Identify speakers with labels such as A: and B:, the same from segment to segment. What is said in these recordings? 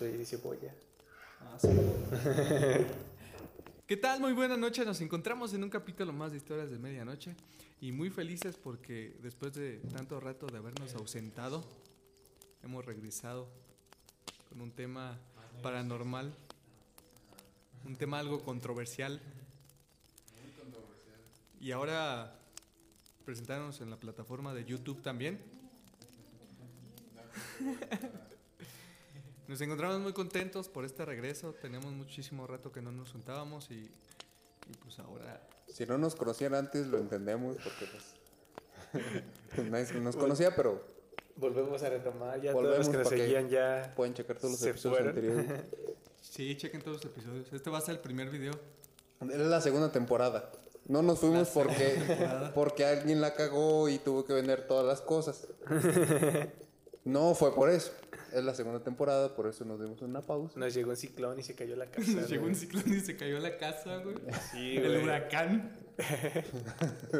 A: Dice boya.
B: Ah, sí. ¿Qué tal? Muy buena noche. Nos encontramos en un capítulo más de Historias de Medianoche y muy felices porque después de tanto rato de habernos ausentado, hemos regresado con un tema paranormal, un tema algo controversial. Y ahora presentarnos en la plataforma de YouTube también. Nos encontramos muy contentos por este regreso. Tenemos muchísimo rato que no nos juntábamos y, y pues ahora
C: Si no nos conocían antes, lo entendemos porque pues, nadie nos conocía, pero
A: Volvemos a retomar. Ya
C: Volvemos
A: todos los que nos seguían ya.
C: pueden checar todos los episodios
A: fueron.
C: anteriores.
B: sí, chequen todos los episodios. Este va a ser el primer video.
C: Es la segunda temporada. No nos fuimos porque, porque alguien la cagó y tuvo que vender todas las cosas. No fue por eso. Es la segunda temporada, por eso nos dimos una pausa.
A: Nos llegó un ciclón y se cayó la casa.
B: Nos llegó un ciclón y se cayó la casa, güey.
A: Sí,
B: el
A: güey.
B: huracán.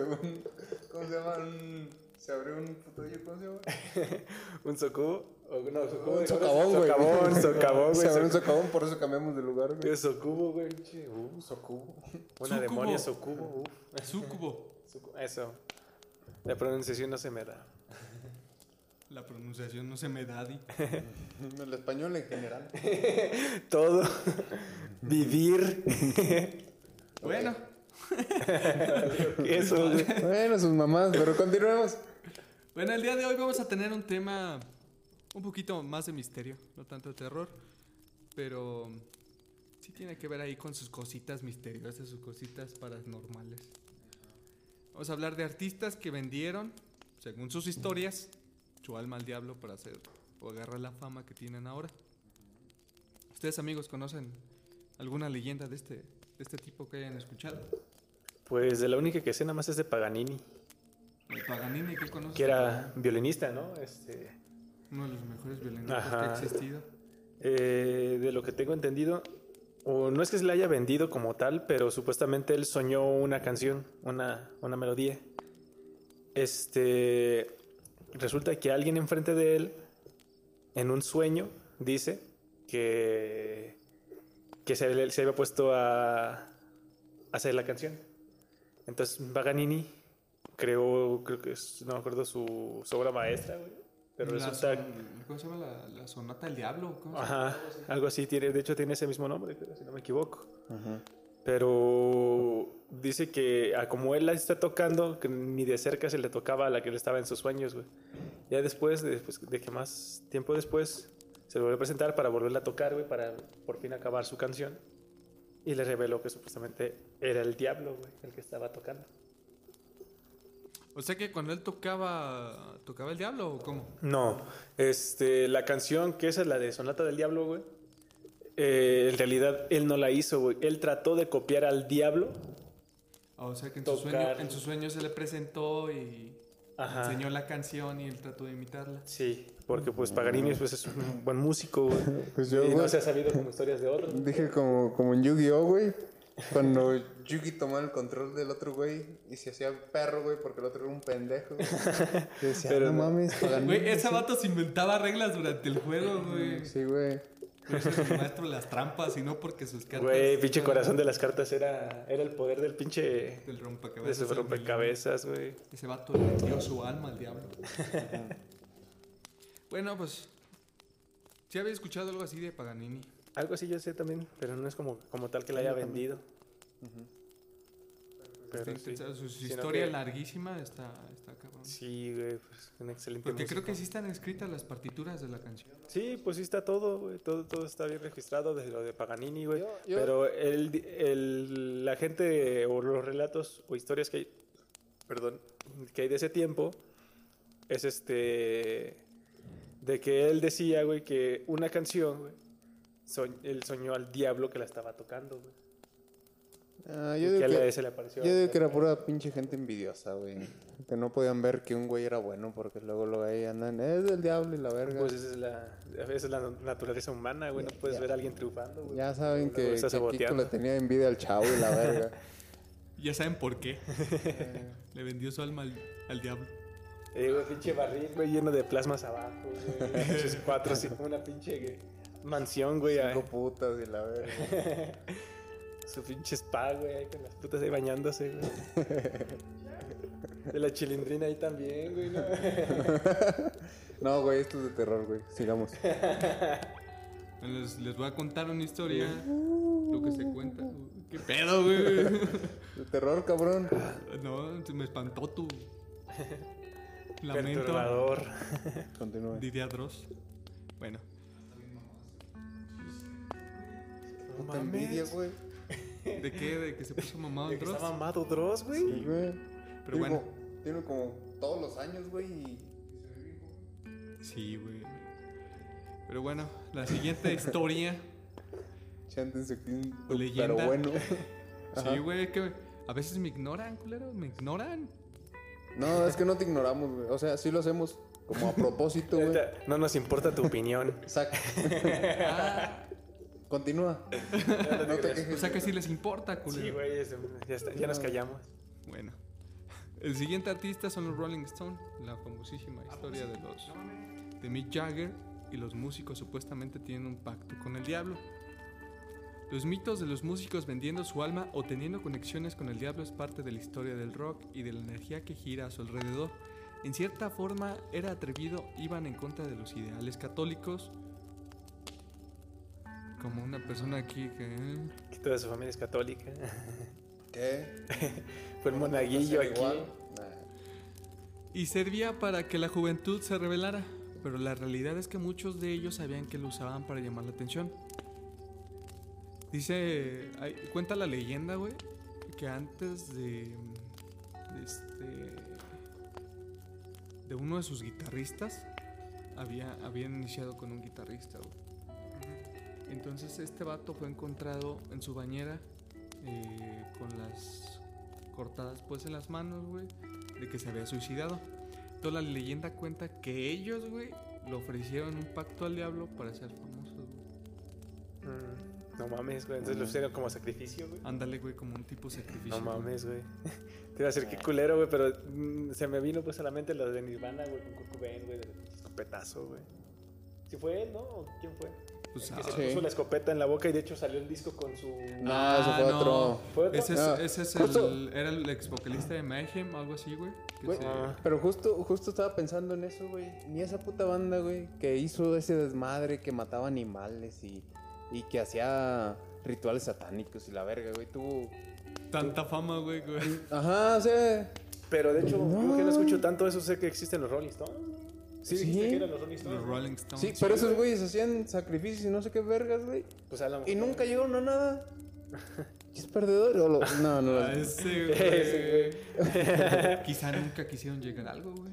C: ¿Cómo se llama? Un- Se abrió un puto hoyo, ¿cómo se llama?
A: Un socubo. O, no, socubo.
C: Un socavón, güey.
A: Socavón, socavón,
C: Se abrió un socavón, por eso cambiamos de lugar, güey.
A: soc- Socubo, güey. Che, uh,
C: Socubo.
A: Una
B: Sucubo.
A: demonia socubo.
B: Súcubo.
A: Socu- Eso. La pronunciación no se me da.
B: La pronunciación no se me da, di.
C: El español en general.
A: Todo. Vivir.
B: Bueno,
A: Eso, güey.
C: Bueno, sus mamás, pero continuemos.
B: bueno, el día de hoy vamos a tener un tema un poquito más de misterio, no tanto de terror, pero sí tiene que ver ahí con sus cositas misteriosas, sus cositas paranormales. Vamos a hablar de artistas que vendieron, según sus historias, su alma al diablo para hacer o agarrar la fama que tienen ahora. ¿Ustedes amigos conocen alguna leyenda de este, de este tipo que hayan escuchado?
A: Pues de la única que sé nada más es de Paganini.
B: El Paganini, ¿qué conoces?
A: Que era violinista, ¿no? Este.
B: Uno de los mejores violinistas que ha existido.
A: Eh, de lo que tengo entendido, o no es que se la haya vendido como tal, pero supuestamente él soñó una canción, una, una melodía. Este resulta que alguien enfrente de él, en un sueño, dice que, que se, le- se había puesto a, a hacer la canción. Entonces Paganini creó, creo que es, no me acuerdo su, su obra maestra, güey. Pero
B: La
A: resulta
B: son- ¿Cómo se llama? La, la sonata del diablo. ¿cómo se llama?
A: Ajá, algo así, tiene, de hecho tiene ese mismo nombre, si no me equivoco. Pero dice que a como él la está tocando, que ni de cerca se le tocaba a la que él estaba en sus sueños, güey. Ya después, después de que más tiempo después, se le volvió a presentar para volverla a tocar, güey, para por fin acabar su canción. Y le reveló que supuestamente era el diablo, güey, el que estaba tocando.
B: O sea que cuando él tocaba, ¿tocaba el diablo o cómo?
A: No, este, la canción que esa es la de Sonata del Diablo, güey. Eh, en realidad él no la hizo, güey. Él trató de copiar al diablo.
B: Ah, O sea que en su,
A: Tocar.
B: sueño, en su sueño se le presentó y
A: Ajá.
B: enseñó la canción y él trató de imitarla.
A: Sí, porque pues Paganini pues, es un buen músico, güey.
C: Pues yo,
A: y no se ha sabido como historias de otros.
C: Dije como, como en Yu-Gi-Oh, güey. Cuando Yugi tomaba el control del otro güey y se hacía perro, güey, porque el otro era un pendejo. güey. Yo decía,
A: Pero
C: no,
A: no.
C: mames, Paganini,
B: Güey, ese
C: sí".
B: vato se inventaba reglas durante el juego, güey.
C: Sí, güey.
B: Por eso es el maestro de las trampas y no porque sus cartas...
A: Güey, pinche corazón de las cartas era, era el poder del pinche...
B: Del
A: De
B: rompecabezas.
A: ese
B: del
A: rompecabezas, güey.
B: Ese vato le dio su alma al diablo. bueno, pues... ¿Sí había escuchado algo así de Paganini?
A: Algo así yo sé también, pero no es como, como tal que la haya vendido. Pero
B: Está
A: sí.
B: intensa, Su, historia
A: que-
B: larguísima está, está cabrón.
A: Sí, güey, pues un excelente
B: Porque creo que sí están escritas las partituras de la canción.
A: Sí, pues sí está todo, güey. Todo, todo está bien registrado desde lo de Paganini, güey.
C: Yo- yo-
A: Pero el, el- la gente o los relatos o historias que hay, perdón, que hay de ese tiempo es este de que él decía, güey, que una canción, güey, él soñó al diablo que la estaba tocando, güey.
C: Ah, yo digo que,
A: se le apareció.
C: yo digo que era pura pinche gente envidiosa, güey. Que no podían ver que un güey era bueno porque luego lo ahí andan, es del diablo y la verga.
A: Pues esa es la, esa es la naturaleza humana, güey. No puedes
C: Ya.
A: ver a alguien triunfando, güey.
C: ya saben que, que Kiko le tenía envidia al chavo y la verga.
B: Ya saben por qué. Le vendió su alma al, al diablo.
A: Eh, güey, pinche barril, güey, lleno de plasmas abajo, güey. Pinches cuatro, cinco, una pinche güey, mansión, güey. ahí.
C: Cinco putas y la verga.
A: Su pinche spa, güey, ahí con las putas ahí bañándose, güey. De la chilindrina ahí también, güey, ¿no?
C: No, güey, esto es de terror, güey. Sigamos.
B: Les, les voy a contar una historia. Lo que se cuenta. ¿Qué pedo, güey?
C: De terror, cabrón.
B: No, se me espantó tu lamento.
A: Perturbador.
C: Continúa.
B: Diría Dross. Bueno,
C: Puta envidia, güey.
B: ¿De qué? ¿De que se puso mamado
A: que
B: Dross?
A: está mamado Dross, güey.
C: Sí, güey.
B: Pero
C: Digo,
B: bueno.
C: Tiene como todos los años, güey. Y...
B: Sí, güey. Pero bueno, la siguiente historia.
C: Chántense aquí un-
B: O leyenda.
C: Pero bueno.
B: Sí, güey, que a veces me ignoran, culero. Me ignoran.
C: No, es que no te ignoramos, güey. O sea, sí lo hacemos como a propósito, güey.
A: No nos importa tu opinión.
C: Saca.
B: Ah,
C: Continúa. No te quejes.
B: o sea que sí les importa, culero.
A: Sí, güey, ya, está, ya nos callamos.
B: Bueno, el siguiente artista son los Rolling Stones, la famosísima historia de los de Mick Jagger y los músicos supuestamente tienen un pacto con el diablo. Los mitos de los músicos vendiendo su alma o teniendo conexiones con el diablo es parte de la historia del rock y de la energía que gira a su alrededor. En cierta forma era atrevido, iban en contra de los ideales católicos. Como una persona aquí que... eh,
A: Que toda su familia es católica.
C: ¿Qué?
A: Fue el monaguillo
C: ¿Ser
A: aquí.
C: igual? Nah.
B: y servía para que la juventud se rebelara, pero la realidad es que muchos de ellos sabían que lo usaban para llamar la atención. Dice, hay- cuenta la leyenda, güey, que antes de, de este, de uno de sus guitarristas, había, habían iniciado con un guitarrista, güey. Entonces este vato fue encontrado en su bañera eh, con las cortadas pues en las manos, güey, de que se había suicidado. Toda la leyenda cuenta que ellos, güey, le ofrecieron un pacto al diablo para ser famosos, güey.
A: Mm, No mames, güey. Entonces lo hicieron como sacrificio, güey.
B: Ándale, güey, como un tipo de sacrificio.
A: No mames, güey. Te iba a decir qué culero, güey, pero mm, se me vino pues a la mente lo de Nirvana, güey, con Kurt Cobain, güey, del escopetazo, güey. ¿Sí fue él, no? ¿O ¿Quién fue?
B: Pues,
A: que
B: ah,
A: se
C: sí.
A: puso la escopeta en la boca y de hecho salió el disco con su...
C: No,
B: Ah,
C: ese fue
B: no.
C: otro.
A: ¿Fue otro?
B: Ese es,
C: Ah,
B: ese es el, era el ex vocalista de Mayhem, algo así, güey.
C: Güey,
B: se-
A: Ah.
C: Pero justo, justo estaba pensando en eso, güey. Ni esa puta banda, güey, que hizo ese desmadre, que mataba animales y, y que hacía rituales satánicos y la verga, güey. Tuvo.
B: Tanta fama, güey, güey.
C: Ajá, o sea.
A: Pero de hecho,
C: No.
A: como que no escucho tanto eso, sé que existen los Rolling Stones. Sí,
C: Sí.
A: que eran los Rolling Stones.
B: Los
A: ¿no?
B: Rolling Stones.
C: Sí, pero esos güeyes hacían sacrificios y no sé qué vergas, güey.
A: Pues a lo
C: Y nunca llegaron a nada. ¿Y es perdedor? O lo- No, no.
B: Ah, ese,
A: Ese,
B: güey. Quizá nunca quisieron llegar a algo, güey.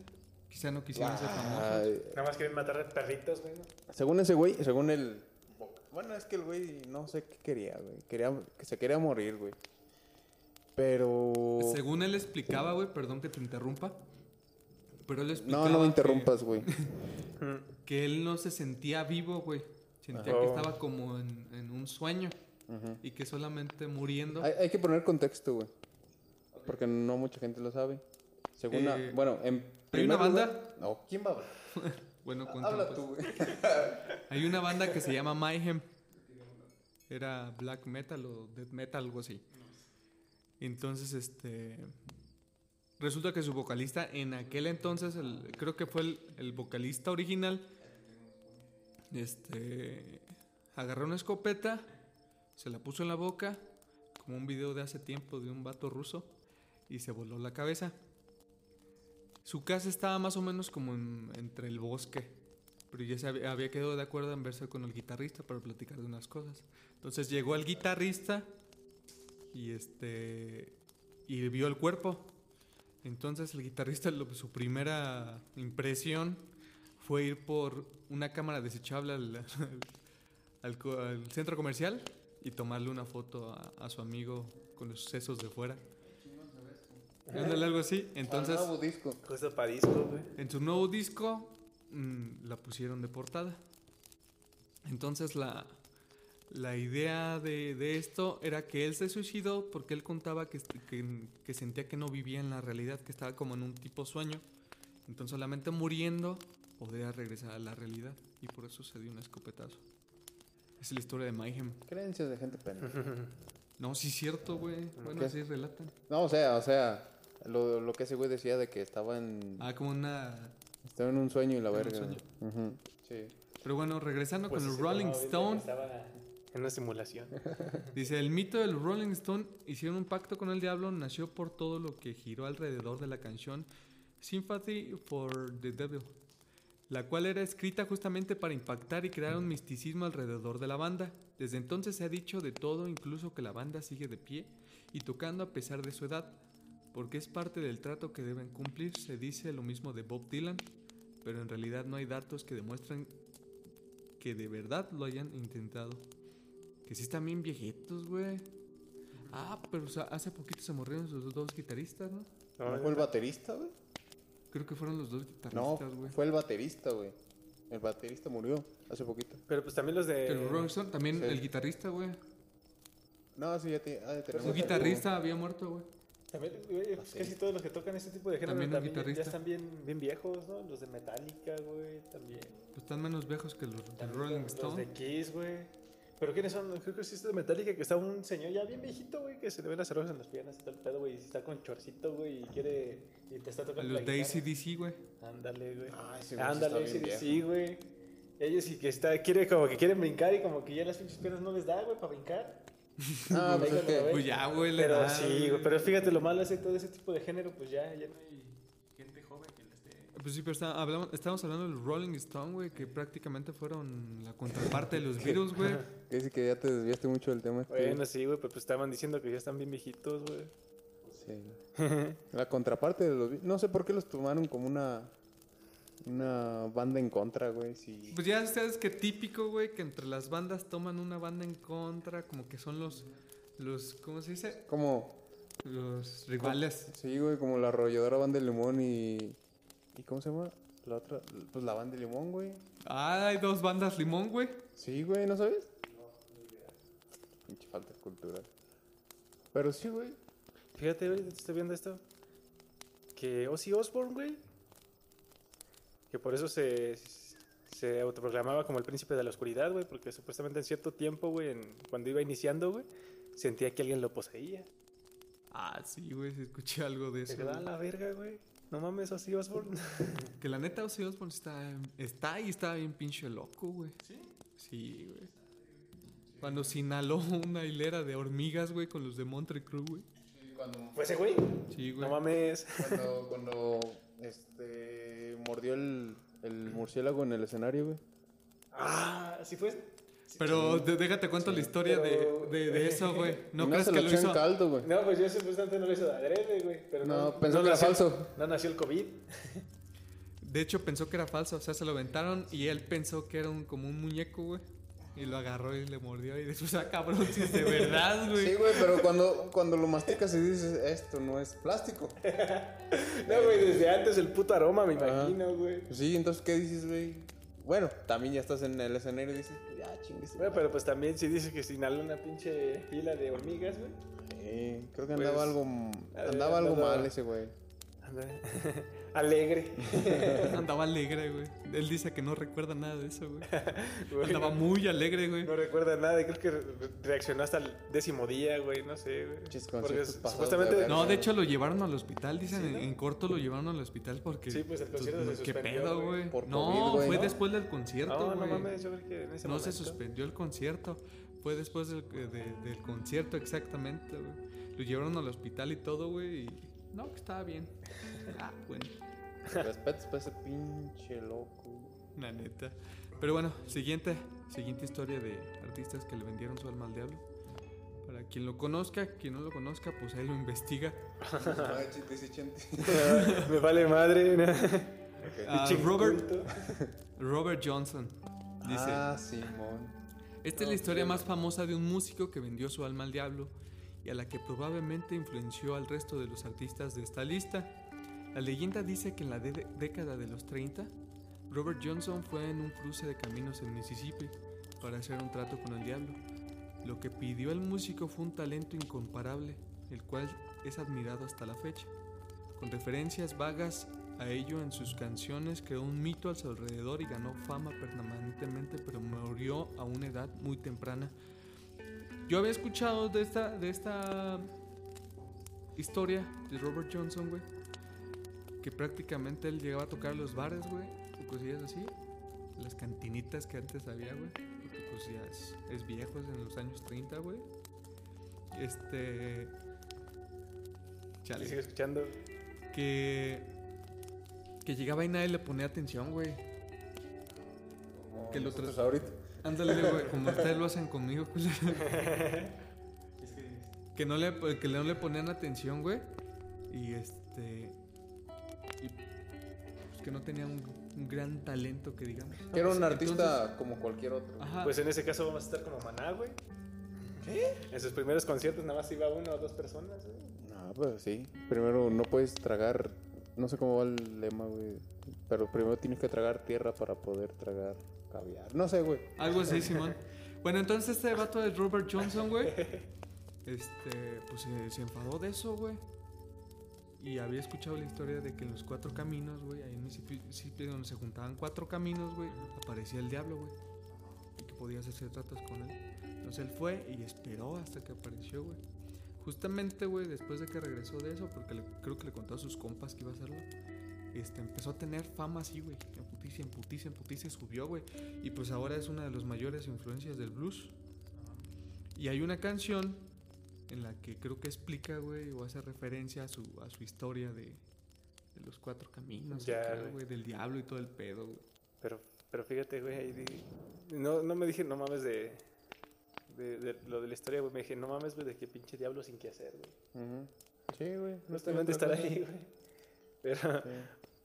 B: Quizá no quisieron ser famosos.
C: Ay,
A: Nada más quieren matar perritos, güey. ¿no?
C: según ese güey, según el. Bueno, es que el güey no sé qué quería, güey. Quería, que se quería morir, güey. Pero.
B: Según él explicaba, güey, perdón que te interrumpa. Pero él explicaba.
C: No, no me
B: que-
C: interrumpas, güey.
B: Que, él no se sentía vivo, güey. Sentía
A: Ajá.
B: que estaba como en, en un sueño. Y que solamente muriendo.
C: Hay, hay que poner contexto, güey. Porque no mucha gente lo sabe. Según una-
B: Eh,
C: bueno, en
B: ¿hay una banda?
C: lugar- no, ¿quién va a hablar?
B: Bueno, cuéntame,
C: Habla
B: pues.
C: tú, güey.
B: Hay una banda que se llama Mayhem. Era black metal o death metal, algo así. Entonces, este. Resulta que su vocalista en aquel entonces, el- creo que fue el, vocalista original, este. Agarró una escopeta, se la puso en la boca, como un video de hace tiempo de un vato ruso, y se voló la cabeza. Su casa estaba más o menos como en- entre el bosque, pero ya se había, había quedado de acuerdo en verse con el guitarrista para platicar de unas cosas. Entonces llegó el guitarrista y este y vio el cuerpo. Entonces el guitarrista lo- su primera impresión fue ir por una cámara desechable al, al co- al centro comercial y tomarle una foto a, a su amigo con los sesos de fuera. Ándale, algo así. Entonces,
C: Al nuevo disco.
A: Justo para disco, güey.
B: en su nuevo disco mm, la pusieron de portada. Entonces la, la idea de, de esto era que él se suicidó porque él contaba que, que, que sentía que no vivía en la realidad, que estaba como en un tipo sueño. Entonces solamente muriendo podría regresar a la realidad y por eso se dio un escopetazo. Es la historia de Mayhem.
C: Creencias de gente pendeja.
B: No, sí es cierto, güey. Bueno,
C: ¿Qué?
B: así relatan.
C: No, o sea, o sea, lo, lo que ese güey decía de que estaba en,
B: Ah, como una...
C: estaba en un sueño y la
B: En un
C: verga.
B: sueño.
C: Ujú, Sí.
B: Pero bueno, regresando
A: Pues
B: con el Rolling
A: no, ahorita
B: Stone.
A: Estaba una simulación.
B: Dice, el mito del Rolling Stone hicieron un pacto con el diablo, nació por todo lo que giró alrededor de la canción Sympathy for the Devil, la cual era escrita justamente para impactar y crear un misticismo alrededor de la banda. Desde entonces se ha dicho de todo, incluso que la banda sigue de pie y tocando a pesar de su edad, porque es parte del trato que deben cumplir. Se dice lo mismo de Bob Dylan, pero en realidad no hay datos que demuestren que de verdad lo hayan intentado. Que sí están bien viejitos, güey. Ah, pero o sea, hace poquito se murieron sus dos guitarristas, ¿no?
C: ¿No fue el baterista, güey?
B: Creo que fueron los dos
C: No,
B: guitarristas, güey.
C: fue el baterista, güey. El baterista murió hace poquito.
A: Pero pues también los de.
B: Pero Rolling Stone, también
C: sí.
B: el guitarrista, güey.
C: No, sí, ya te, ah, tenemos
B: Un guitarrista había muerto, güey.
A: También, güey, pues, casi todos los que tocan este tipo de género
B: También
A: también, ya- ya están bien, bien viejos, ¿no? Los de Metallica, güey, también.
B: Pues están menos viejos que los
A: También
B: Rolling
A: los,
B: Stone.
A: Los de Kiss, güey. Pero ¿quiénes son? Creo que sí es de Metallica, que está un señor ya bien viejito, güey, que se le ven las cervezas en las piernas y todo el pedo, güey, y está con chorcito, güey, y quiere... Y te está tocando
B: Los
A: la
B: de. ACDC, güey.
A: Ándale, güey.
C: Güey sí
A: Ándale, sí, güey. Ellos sí que está, quiere como que quieren brincar y como que ya las pinches piernas no les da, güey, para brincar.
C: Ah, pues es que...
B: Pues ya, güey, le
A: Pero
B: da,
A: sí, güey, pero fíjate lo malo es de todo ese tipo de género, pues ya, ya no hay gente joven que le esté...
B: Pues sí, pero está- hablamos, hablando del Rolling Stone, güey, que prácticamente fueron la contraparte de los Beatles, güey.
C: que dice que ya te desviaste mucho del tema. este.
A: Bueno, sí, güey, pero pues estaban diciendo que ya están bien viejitos, güey.
C: Sí. La contraparte de los... No sé por qué los tomaron como una... Una banda en contra, güey.
B: Pues ya sabes que típico, güey, que entre las bandas toman una banda en contra, como que son los, los, ¿cómo se dice?
C: Como...
B: Los rivales.
C: Sí, güey, como la arrolladora banda de limón y... ¿Y cómo se llama? La otra... Pues la banda de limón, güey.
B: Ah, hay dos bandas limón, güey.
C: Sí, güey, ¿no sabes? Pinche falta de cultura. Pero sí, güey.
A: Fíjate, güey, estoy viendo esto. Que Ozzy Osbourne, güey. Que por eso se, se autoproclamaba como el príncipe de la oscuridad, güey. Porque supuestamente en cierto tiempo, güey, en- cuando iba iniciando, güey, sentía que alguien lo poseía.
B: Ah, sí, güey, sí escuché algo de
A: Se
B: eso.
A: quedaba
B: güey.
A: la verga, güey. No mames, Ozzy Osbourne.
B: Que la neta Ozzy Osbourne está, está y está bien pinche loco, güey. ¿Sí? Sí, güey. Cuando se inhaló una hilera de hormigas, güey, con los de Montre Crew, güey.
C: Cuando,
A: ¿Fue ese güey?
B: Sí, güey.
A: No mames.
C: cuando, cuando este, mordió el, el murciélago en el escenario, güey.
A: Ah, sí fue.
B: Pero déjate cuento la historia
A: pero-
B: de, de, de eso, güey. No crees
C: se
B: que
C: lo
B: hizo.
C: en caldo, güey.
A: No, pues yo supuestamente no lo hizo de adrede, güey. Pero no,
C: No, pensó que era falso.
A: No nació el COVID.
B: De hecho, pensó que era falso. O sea, se lo aventaron y él pensó que era un, como un muñeco, güey. Y lo agarró y le mordió. Y después, ah, cabrón, si es de verdad, güey.
C: Sí, güey, pero cuando, cuando lo masticas y dices, esto no es plástico.
A: No, güey, desde antes el puto aroma, me
C: Ajá.
A: imagino, güey.
C: Sí, entonces, ¿qué dices, güey? Bueno, también ya estás en el escenario y dices, chingues.
A: Bueno, pero pues también si dice que se inhaló una pinche pila de hormigas, güey.
C: Sí, creo que
A: Pues,
C: andaba algo,
A: ver,
C: andaba algo
A: andaba-
C: mal ese güey.
A: Alegre.
B: Andaba alegre, güey. Él dice que no recuerda nada de eso, güey.
A: Güey,
B: Andaba muy alegre, güey.
A: No recuerda nada, creo que re- reaccionó hasta el décimo día, güey, no sé, güey. Porque supuestamente...
C: de.
B: No, de hecho lo llevaron al hospital, dicen, en, en corto lo llevaron al hospital porque...
A: Sí, pues, el concierto se
B: ¿Qué
A: suspendió,
B: pedo,
A: güey.
B: güey?
C: Por
B: No,
C: COVID, güey,
B: fue
C: ¿no?
B: después del concierto,
A: No, no
B: güey.
A: mames, yo creo que en ese
B: No se suspendió el concierto. Fue después del, de- del concierto, exactamente, güey. Lo llevaron al hospital y todo, güey. Y, No, que estaba bien. Ah, bueno,
C: Respetos para ese pinche loco.
B: la neta. Pero bueno, siguiente, siguiente historia de artistas que le vendieron su alma al diablo. Para quien lo conozca, quien no lo conozca, pues ahí lo investiga.
C: Chente.
A: Me vale madre. ¿no?
B: Ah,
A: Pinche
B: Robert. Robert Johnson dice:
C: Ah, Simón.
B: Esta es la historia más famosa de un músico que vendió su alma al diablo y a la que probablemente influenció al resto de los artistas de esta lista. La leyenda dice que en la década de los 30, Robert Johnson fue en un cruce de caminos en Mississippi para hacer un trato con el diablo. Lo que pidió el músico fue un talento incomparable, el cual es admirado hasta la fecha. Con referencias vagas a ello en sus canciones, creó un mito a su alrededor y ganó fama permanentemente, pero murió a una edad muy temprana. Yo había escuchado de esta, de esta historia de Robert Johnson, güey, que prácticamente él llegaba a tocar los bares, güey, o cosillas así, las cantinitas que antes había, güey, porque pues ya es, es viejo, es en los años 30, güey. Este... Chale
A: Y sigue escuchando.
B: que que llegaba y nadie le ponía atención, güey.
C: Como
B: Que lo
C: ahorita.
B: Ándale, güey, como ustedes lo hacen conmigo, culero. que no le que no le ponían atención, güey. Y este y pues, que no tenía un, un gran talento que digamos.
C: Que era un
B: Entonces-
C: artista como cualquier otro.
B: Ajá.
A: Pues en ese caso vamos a estar como Maná, güey. En sus primeros conciertos nada más iba una o dos personas, güey.
C: No, pues sí. Primero no puedes tragar. No sé cómo va el lema, güey. Pero primero tienes que tragar tierra para poder tragar No sé, güey.
B: Algo así, Simón. Bueno, entonces este vato de Robert Johnson, güey. Este, pues se, se enfadó de eso, güey. Y había escuchado la historia de que en los cuatro caminos, güey, ahí en Mississippi, donde se juntaban cuatro caminos, güey, aparecía el diablo, güey. Y que podías hacer tratos con él. Entonces él fue y esperó hasta que apareció, güey. Justamente, güey, después de que regresó de eso, porque creo que le contó a sus compas que iba a hacerlo, este, empezó a tener fama así, güey. En puticia, en puticia, en puticia, subió, güey. Y pues ahora es una de las mayores influencias del blues. Y hay una canción en la que creo que explica, güey, o hace referencia a su, a su historia de, de los cuatro caminos,
A: Ya,
B: acá,
A: güey.
B: güey, del diablo y todo el pedo, güey.
A: Pero, pero fíjate, güey, ahí di- no, no me dije, no mames de, de, de lo de la historia, güey. Me dije, no mames, güey, de qué pinche diablo sin qué hacer, güey.
C: Ujú. Sí, güey. No
A: Justamente
C: tiene
A: estar ahí, güey. Pero,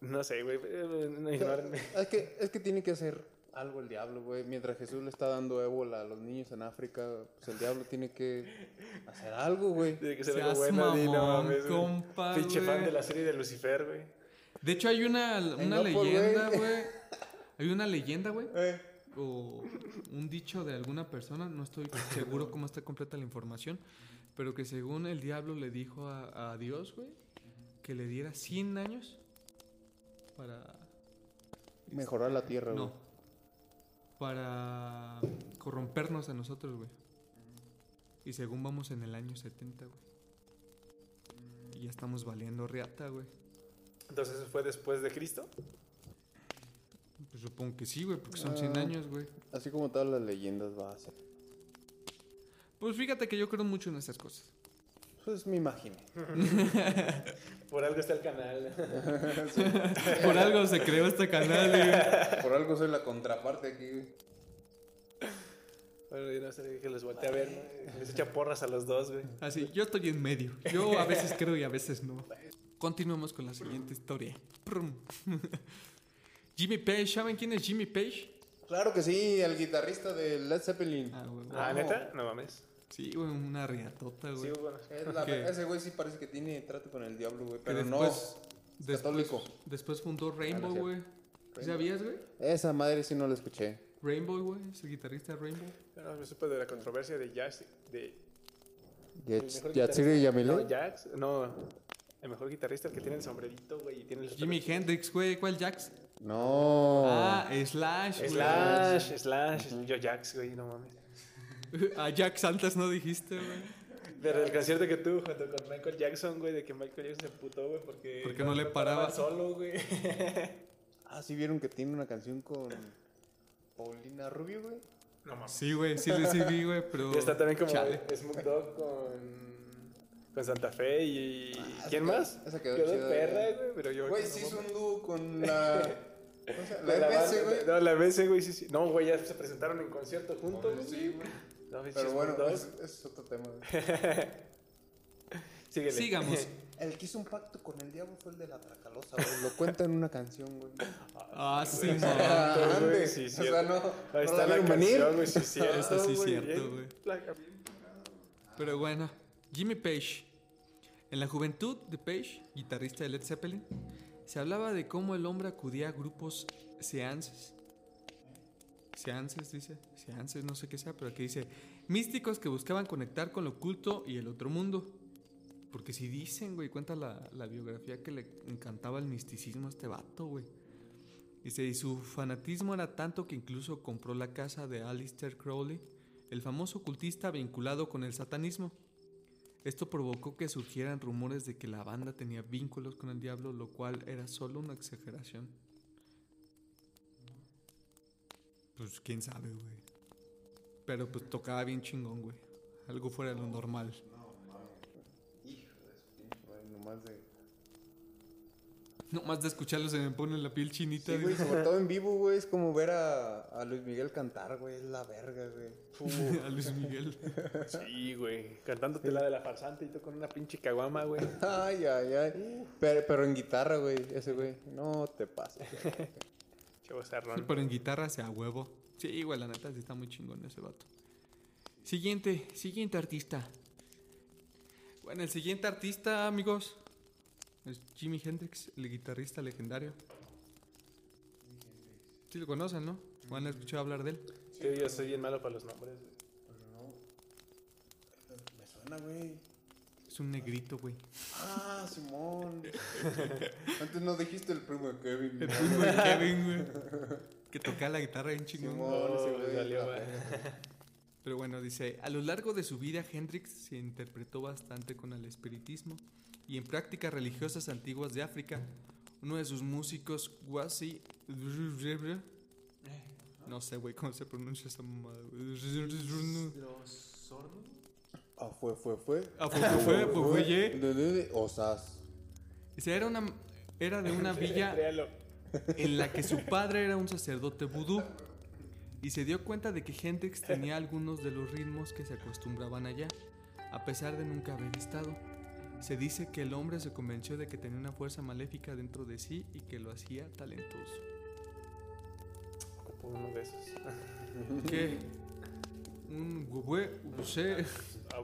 A: no sé, güey, eh, no, ignórenme.
C: Es que, es que tiene que hacer algo el diablo, güey. Mientras Jesús le está dando ébola a los niños en África, pues el diablo tiene que hacer algo, güey.
A: Tiene que ser
B: Seas
A: algo bueno, no mames, güey.
B: compa,
A: Pinche fan de la serie de Lucifer, güey.
B: De hecho, hay una, una
C: no,
B: leyenda,
C: güey.
B: güey. Hay una leyenda, güey.
C: Eh.
B: o un dicho de alguna persona, no estoy seguro cómo está completa la información, pero que según el diablo le dijo a, a Dios, güey, que le diera 100 años para...
C: Mejorar la tierra, güey.
B: No. Para corrompernos a nosotros, güey. Y según vamos en el año 70, güey. Y ya estamos valiendo riata, güey.
A: Entonces, ¿eso fue después de Cristo?
B: Pues supongo que sí, güey, porque son 100
C: Ah.
B: años, güey.
C: Así como todas las leyendas va a ser.
B: Pues fíjate que yo creo mucho en estas cosas.
C: Pues me imaginé.
A: Por algo está el canal.
B: Por algo se creó este canal, güey.
C: Por algo soy la contraparte aquí, güey.
A: Bueno, yo no sé que les volteé a ver, ¿no? Les echa porras a los dos, güey.
B: Así, yo estoy en medio. Yo a veces creo y a veces no. Continuamos con la siguiente historia. Jimmy Page, ¿saben quién es Jimmy Page?
C: Claro que sí, el guitarrista de Led Zeppelin.
B: Ah.
A: Ah, ¿neta? No mames.
B: Sí, güey, una riatota,
A: Sí,
B: güey.
A: bueno.
C: Es la-
B: ¿Qué?
C: ese güey sí parece que tiene trato con el diablo, güey. Pero
B: después,
C: no.
B: después,
C: católico.
B: después fundó Rainbow,
C: Ah, no es
B: güey. ¿Sabías, güey?
C: Esa madre sí no la escuché.
B: Rainbow, güey, es el guitarrista de Rainbow.
A: Bueno, me supe de la controversia de Jax. De, el
C: Yatsiri Yamile.
A: No, Jax. No. El mejor guitarrista, el que tiene el sombrerito, güey. Y tiene los
B: Jimi Hendrix, güey, ¿cuál Jax?
C: No.
B: Ah, Slash, güey.
A: Slash, Slash. Yo Jax, güey, no mames.
B: A Jax antes no dijiste, güey.
A: Pero el concierto que tuvo junto con Michael Jackson, güey, de que Michael Jackson se putó, güey, porque...
B: Porque no le paraba.
A: solo, güey.
C: Ah, sí vieron que tiene una canción con Paulina Rubio, güey.
A: No mames.
B: Sí, güey, sí, sí vi, güey, pero...
A: Y está también como
B: Chale.
A: Smoke Dogg con... con Santa Fe y...
C: Ah,
A: ¿Quién más?
C: quedó- esa quedó
A: de
C: chida,
A: perra,
C: güey.
A: güey, pero yo...
C: Güey,
A: no
C: sí hizo un dúo con la. ¿Cómo se llama?
A: Con
C: La
A: la
C: EBS,
A: banda-
C: güey.
A: No, la BS, güey, sí, sí. No, güey, ya se presentaron en concierto juntos.
C: Oye, Sí, güey.
A: No,
C: Pero bueno, ese es otro tema.
A: Síguele.
B: Sigamos.
C: El que hizo un pacto con el diablo fue el de la Tracalosa, güey. Lo cuenta en una canción, güey.
B: Ah, sí,
A: Cierto, güey,
C: Ande.
A: sí,
C: o
A: cierto.
C: sea, no.
A: Ahí
C: no
A: está
C: la
A: canción, güey, sí, cierto.
B: Eso sí es
A: güey,
B: cierto, güey.
A: placa.
B: Pero bueno, Jimmy Page. En la juventud de Page, guitarrista de Led Zeppelin, se hablaba de cómo el hombre acudía a grupos seances. Seances, dice. Seances, no sé qué sea, pero aquí dice místicos que buscaban conectar con lo oculto y el otro mundo. Porque si dicen, güey, cuenta la, la biografía que le encantaba el misticismo a este vato, güey. Dice, y su fanatismo era tanto que incluso compró la casa de Aleister Crowley, el famoso ocultista vinculado con el satanismo. Esto provocó que surgieran rumores de que la banda tenía vínculos con el diablo, lo cual era solo una exageración. Pues quién sabe, güey. Pero pues tocaba bien chingón, güey. Algo fuera de lo normal.
C: Hijo de su pinche nomás de.
B: No más de escucharlo se me pone la piel chinita.
C: Sí, güey, sobre todo en vivo, güey, es como ver a, a Luis Miguel cantar, güey, es la verga, güey.
B: A Luis Miguel.
A: Sí, güey. Cantándote la de la farsante y tú con una pinche caguama, güey.
C: Ay, ay, ay. Pero, pero en guitarra, güey, ese güey. No te pases.
A: Chavo
B: Sí, pero en guitarra sea huevo. Sí, güey, la neta sí está muy chingón ese vato. Siguiente, siguiente artista. Bueno, el siguiente artista, amigos, es Jimi Hendrix, el guitarrista legendario. Sí lo conocen, ¿no? ¿O han escuchado hablar de él?
A: Sí, yo soy bien malo para los nombres, güey.
C: Me suena, güey.
B: Es un negrito, güey.
C: Ah, Simón. Antes no dijiste el primo de Kevin.
B: El primo de Kevin, güey. Que tocaba la guitarra en chingón. Pero bueno, dice, a lo largo de su vida Hendrix se interpretó bastante con el espiritismo y en prácticas religiosas antiguas de África. Uno de sus músicos, Wasi... No sé, güey, cómo se pronuncia esa mamada.
A: ¿Los sordos?
C: Ah, fue, fue, fue.
B: Ah, fue, fue, fue, fue, fue, ye.
C: De- de- de- Osas.
B: Dice, era, una, era de una villa. En la que su padre era un sacerdote vudú y se dio cuenta de que Hendrix tenía algunos de los ritmos que se acostumbraban allá, a pesar de nunca haber estado. Se dice que el hombre se convenció de que tenía una fuerza maléfica dentro de sí y que lo hacía talentoso.
A: Ocupo uno de esos.
B: ¿Qué? Un güey, no sé.
A: Ah,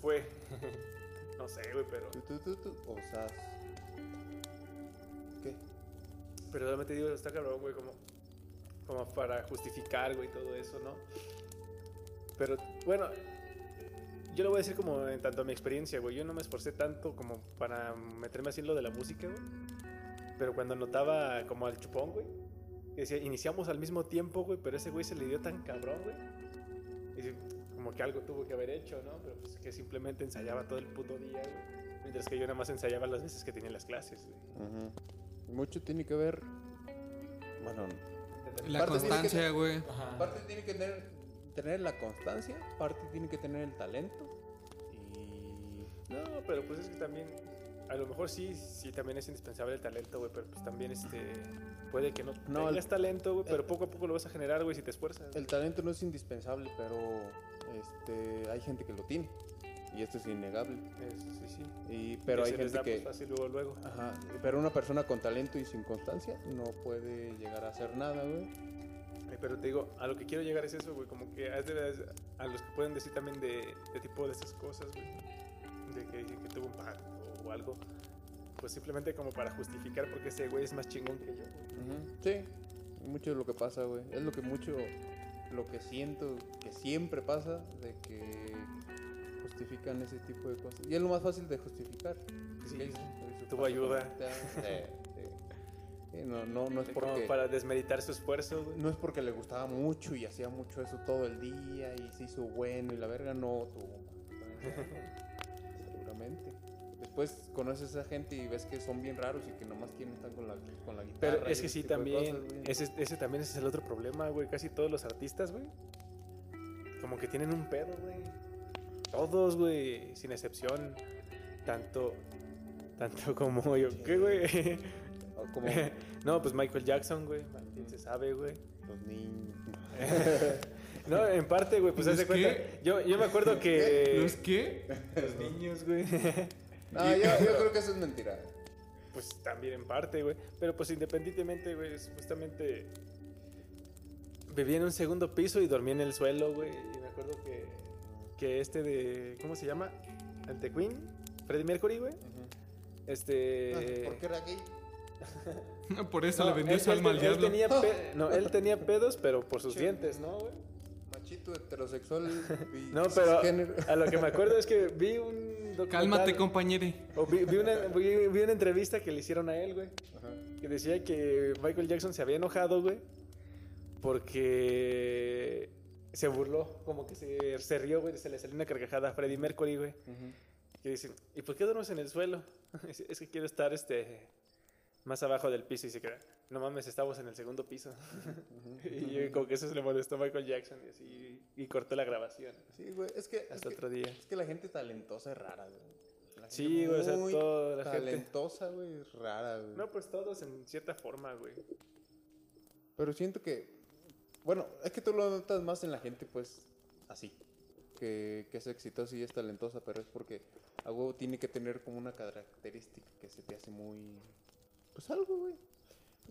A: fue. No sé, güey, pero...
C: Osas.
A: Pero realmente digo, está cabrón, güey, como, como para justificar, güey, todo eso, ¿no? Pero, bueno, yo lo voy a decir como en tanto a mi experiencia, güey. Yo no me esforcé tanto como para meterme así en lo de la música, güey. Pero cuando notaba como al chupón, güey, que decía, iniciamos al mismo tiempo, güey, pero ese güey se le dio tan cabrón, güey. Como que algo tuvo que haber hecho, ¿no? Pero pues que simplemente ensayaba todo el puto día, güey. Mientras que yo nada más ensayaba las veces que tenía las clases, güey.
C: Ujú. Mucho tiene que ver. Bueno,
B: La
C: Parte
B: constancia, güey.
C: parte tiene que tener, tener la constancia, parte tiene que tener el talento. Y.
A: No, pero pues es que también, a lo mejor sí, sí también es indispensable el talento, güey, pero pues también este, puede que no,
C: No,
A: tengas
C: el-
A: talento, güey, pero
C: el-
A: poco a poco lo vas a generar, güey, si te esfuerzas.
C: El talento no es indispensable, pero este, hay gente que lo tiene. Y esto es innegable.
A: Sí, sí.
C: Y, pero
A: Que
C: hay gente que.
A: fácil luego, luego.
C: Ajá, pero una persona con talento y sin constancia no puede llegar a hacer nada, güey.
A: Pero te digo, a lo que quiero llegar es eso, güey, como que es de- a los que pueden decir también de, de tipo de esas cosas, güey, de que, que tuvo un pacto o algo, pues simplemente como para justificar porque ese güey es más chingón que yo. güey.
C: Ujú, Sí, mucho de lo que pasa, güey. Es lo que mucho, lo que siento que siempre pasa, de que justifican ese tipo de cosas. Y es lo más fácil de justificar.
A: Sí,
C: ¿Qué hizo?
A: sí. Tuvo ayuda.
C: Sí, no, no, no es
A: Como
C: porque...
A: para desmeritar su esfuerzo, güey.
C: No es porque le gustaba mucho y hacía mucho eso todo el día y se hizo bueno y la verga no tuvo. Seguramente. Después conoces a esa gente y ves que son bien raros y que nomás quieren estar con la, con la guitarra.
A: Pero es que sí, también,
C: cosas, güey.
A: ese, ese también ese es el otro problema, güey. Casi todos los artistas, güey, como que tienen un pedo, güey. Todos, güey, sin excepción. tanto, tanto como yo. ¿Qué, güey?
C: Como
A: no, pues Michael Jackson, güey. Bien se sabe, güey.
C: los niños.
A: No, en parte, güey, pues haz de
B: ¿Los
A: cuenta. Yo, yo me acuerdo que.
B: ¿Los qué?
A: Los niños, güey.
C: No, yo, yo creo que eso es mentira.
A: Pues también en parte, güey. Pero pues independientemente, güey, supuestamente vivía en un segundo piso y dormía en el suelo, güey. Y me acuerdo que, que este de. ¿Cómo se llama? El de Queen, Freddie Mercury, güey. Este.
C: Ah, ¿Por qué era gay?
B: Por eso
A: No,
B: le vendió su alma al diablo.
A: tenía pe- no, él tenía pedos, pero por sus dientes, ¿no, güey?
C: Machito, heterosexual y
A: No, pero a lo que me acuerdo es que vi un documental.
B: Cálmate, compañere.
A: O vi, vi una, vi- vi una entrevista que le hicieron a él, güey.
C: Ajá.
A: Que decía que Michael Jackson se había enojado, güey. Porque se burló, como que se, se rió, güey. Se le salió una carcajada a Freddie Mercury, güey.
C: Ujú.
A: Que dicen, ¿y por qué duermes en el suelo? Dice, es que quiero estar este más abajo del piso. Y se queda, no mames, estamos en el segundo piso. y yo, como que eso se le molestó a Michael Jackson y así. Y cortó la grabación.
C: Sí, güey, es que, es
A: Hasta
C: que,
A: otro día.
C: es que la gente talentosa es rara, güey. La gente
A: Sí, güey, o sea,
C: muy
A: toda la gente.
C: talentosa, güey, rara, güey.
A: No, pues todos en cierta forma, güey.
C: Pero siento que, bueno, es que tú lo notas más en la gente, pues, así. Que, que es exitosa y es talentosa, pero es porque a huevo tiene que tener como una característica que se te hace muy... Pues algo, güey.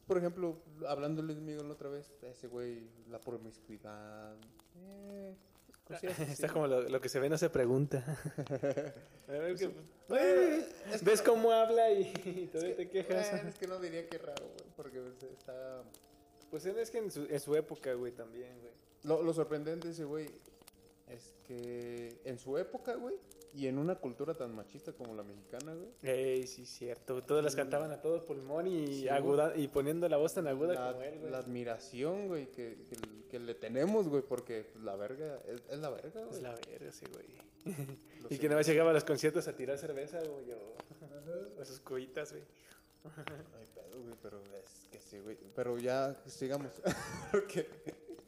C: Por ejemplo, hablándole de Miguel la otra vez, ese güey, la promiscuidad... Eh, así.
A: Está como lo, lo que se ve no se pregunta. A ver, que-
C: Eh, es que
A: ¿Ves
C: no-
A: cómo habla y, y todavía
C: que-
A: te quejas?
C: es que no diría que raro, güey, porque pues, está...
A: Pues es que en su, en su época, güey, también, güey.
C: Lo, lo sorprendente de ese güey es que en su época, güey, y en una cultura tan machista como la mexicana, güey,
A: Ey, sí, cierto. Todas las cantaban a todo pulmón y,
C: Sí,
A: aguda, y poniendo la voz tan aguda
C: la,
A: como él, güey.
C: la admiración, güey, que, que- que le tenemos, güey, porque la verga es, es la verga, güey.
A: Es la verga ese, güey. Y
C: sé.
A: que nada más llegaba a los conciertos a tirar cerveza, güey, o, o sus cubitas, güey.
C: Ay, pedo, güey, pero es que sí, güey. Pero ya sigamos. Porque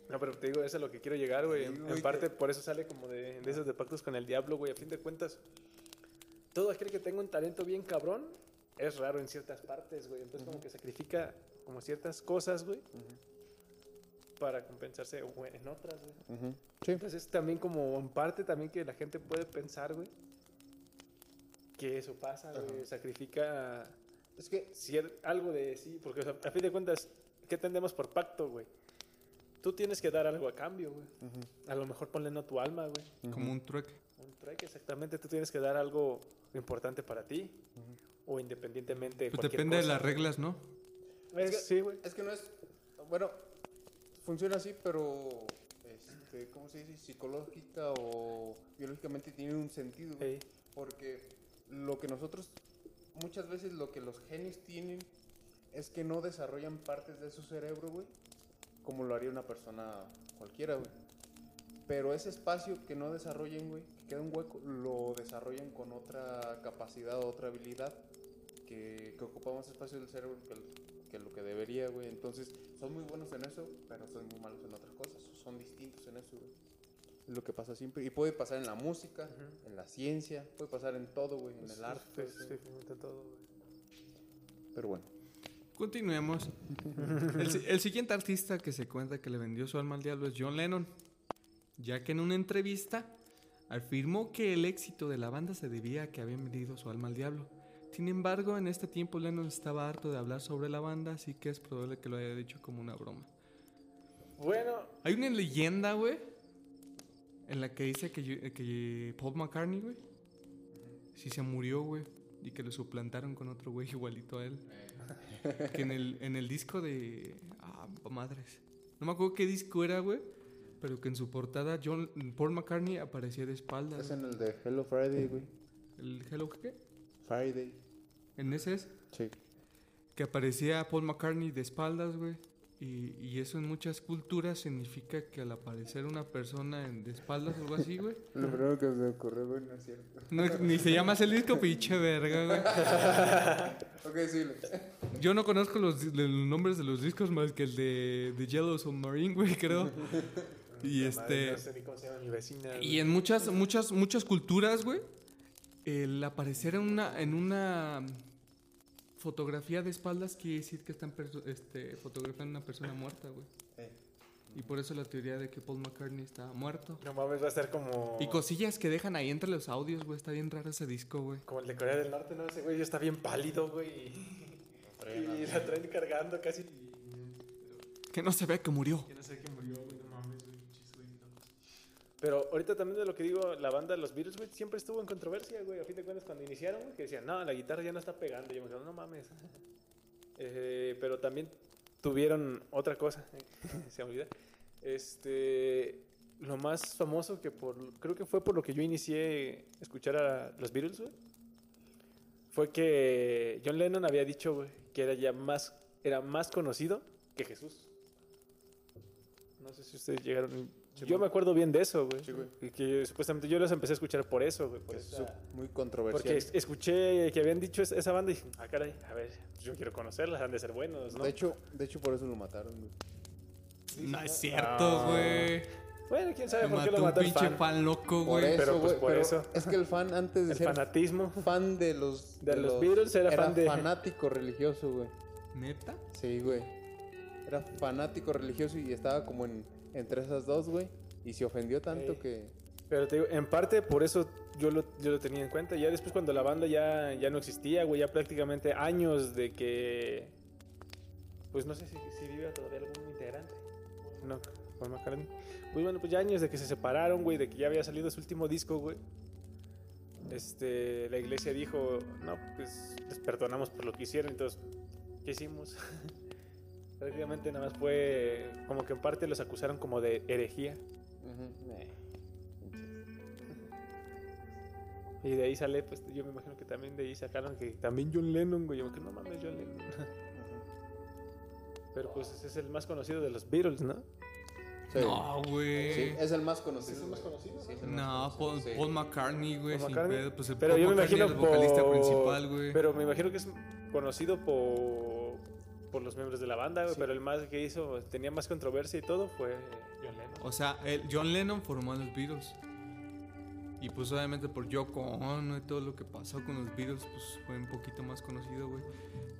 A: No, pero te digo, eso es lo que quiero llegar, güey.
C: Sí,
A: En-
C: güey,
A: parte, por eso sale como de, de esos de pactos con el diablo, güey. A fin de cuentas, todo aquel que tenga un talento bien cabrón es raro en ciertas partes, güey. Entonces, como que sacrifica como ciertas cosas, güey, para compensarse güey, en otras, güey.
C: Ujú. Sí.
A: Entonces, también como en parte también que la gente puede pensar, güey, que eso pasa, güey. Sacrifica
C: Es que
A: cier- algo de sí, porque o sea, a fin de cuentas, ¿qué tendemos por pacto, güey? Tú tienes que dar algo a cambio, güey. A lo mejor ponle no tu alma, güey.
B: Como un trueque.
A: Un trueque, exactamente. Tú tienes que dar algo importante para ti. O independientemente de
B: Pues
A: cualquier
B: depende de las reglas, ¿no?
A: Es-
C: que-
A: sí, güey.
C: Es que no es. Bueno, funciona así, pero. Este, ¿Cómo se dice? Psicológica o biológicamente tiene un sentido. Porque lo que nosotros. Muchas veces lo que los genios tienen es que no desarrollan partes de su cerebro, güey. Como lo haría una persona cualquiera, güey. Pero ese espacio que no desarrollen, güey, que queda un hueco, lo desarrollan con otra capacidad, otra habilidad que, ocupa más espacio del cerebro que, que lo que debería, güey. Entonces, son muy buenos en eso, pero son muy malos en otras cosas. Son distintos en eso, güey. Es lo que pasa siempre. Y puede pasar en la música, en la ciencia, puede pasar en todo, güey, en el arte.
A: Sí, sí, sí, todo, güey.
C: Pero bueno.
B: Continuemos. El, el siguiente artista que se cuenta que le vendió su alma al diablo es John Lennon, ya que en una entrevista afirmó que el éxito de la banda se debía a que habían vendido su alma al diablo. Sin embargo, en este tiempo Lennon estaba harto de hablar sobre la banda, así que es probable que lo haya dicho como una broma.
A: Bueno,
B: Hay una leyenda, güey, en la que dice que, que Paul McCartney, güey, sí se murió, güey, y que lo suplantaron con otro güey igualito a él. Que en el, en el disco de... Ah, madres. No me acuerdo qué disco era, güey, pero que en su portada John, Paul McCartney aparecía de espaldas.
C: Es en el de Hello Friday, güey.
B: ¿El Hello qué?
C: Friday.
B: En ese es.
C: Sí.
B: Que aparecía Paul McCartney de espaldas, güey. Y, y eso en muchas culturas significa que al aparecer una persona en, de espaldas o algo así, güey.
C: Lo primero que se me ocurrió, güey, no es cierto.
B: No, ni se llama ese disco, pinche verga, güey.
C: Ok, sí.
B: Yo no conozco los, los nombres de los discos más que el de, de Yellow Submarine, güey, creo. Y este.
A: No sé ni cómo se llama mi vecina.
B: Y en muchas, muchas, muchas culturas, güey, El aparecer en una, en una fotografía de espaldas quiere decir que están este, fotografiando a una persona muerta, güey.
C: Eh,
B: Y por eso la teoría de que Paul McCartney está muerto.
A: No mames, va a estar como.
B: Y cosillas que dejan ahí entre los audios, güey. Está bien raro ese disco, güey.
A: Como el de Corea del Norte, ¿no? Ese güey ya está bien pálido, güey. Y, y la traen cargando casi.
B: Que no se ve que murió.
A: Que no sé quién murió, güey. No mames, güey. pinches güey locos. Pero ahorita también de lo que digo, la banda Los Beatles, güey, siempre estuvo en controversia, güey. A fin de cuentas, cuando iniciaron, güey, que decían, no, la guitarra ya no está pegando. Yo me quedo, no mames. Eh, pero también tuvieron otra cosa, se me olvida. Este, lo más famoso que por, creo que fue por lo que yo inicié escuchar a los Beatles, güey, fue que John Lennon había dicho, güey, que era ya más, era más conocido que Jesús. No sé si ustedes llegaron.
C: Sí,
A: yo
C: güey.
A: me acuerdo bien de eso, güey.
C: Sí, güey.
A: Y que supuestamente yo los empecé a escuchar por eso, güey. Por
C: es
A: esa-
C: muy
A: porque
C: controversial.
A: es- escuché que habían dicho es- esa banda y dije, ah, caray, a ver, yo quiero conocerlas, han de ser buenos, ¿no?
C: De hecho, de hecho por eso lo mataron, güey.
B: No es
A: Ah.
B: cierto, güey.
A: bueno, quién sabe
B: Me
A: por qué
B: mató
A: lo
B: un
A: mató el
B: pinche
A: fan.
B: fan loco, güey.
A: pero, pues, por
C: pero
A: eso.
C: Es que el fan antes de
A: El
C: ser
A: fanatismo.
C: fan de los...
A: De los Beatles era fan de-
C: fanático religioso, güey.
B: ¿Neta?
C: Sí, güey. Era fanático religioso y estaba como en, entre esas dos, güey. Y se ofendió tanto que...
A: Pero te digo, en parte por eso yo lo, yo lo tenía en cuenta. Ya después cuando la banda ya, ya no existía, güey, ya prácticamente años de que... Pues no sé si, si vive todavía algún integrante. No, Paul McCartney. Pues bueno, pues ya años de que se separaron, güey, de que ya había salido su último disco, güey. Este, la iglesia dijo, no, pues les perdonamos por lo que hicieron. Entonces, ¿qué hicimos? prácticamente nada más fue como que en parte los acusaron como de herejía.
C: Ujú, eh,
A: Y de ahí sale, pues yo me imagino que también de ahí sacaron que también John Lennon, güey. Yo que no mames, John Lennon. Pero pues ese es el más conocido de los Beatles, ¿no?
C: Sí.
B: No, güey.
C: Sí, es el más conocido.
A: ¿Es el más conocido?
C: Sí, es el
B: No,
C: más
B: Paul,
C: conocido.
B: Paul McCartney, güey, sin pedo. Pues el
A: Pero
B: Paul
A: yo me
B: McCartney
A: imagino
B: el vocalista
A: por-
B: principal, güey.
A: Pero me imagino que es conocido por, por los miembros de la banda, güey.
C: Sí.
A: Pero el más que hizo, tenía más controversia y todo fue John Lennon.
B: O sea, el John Lennon formó a los Beatles. Y pues obviamente por Yoko Ono y todo lo que pasó con los Beatles, pues fue un poquito más conocido, güey.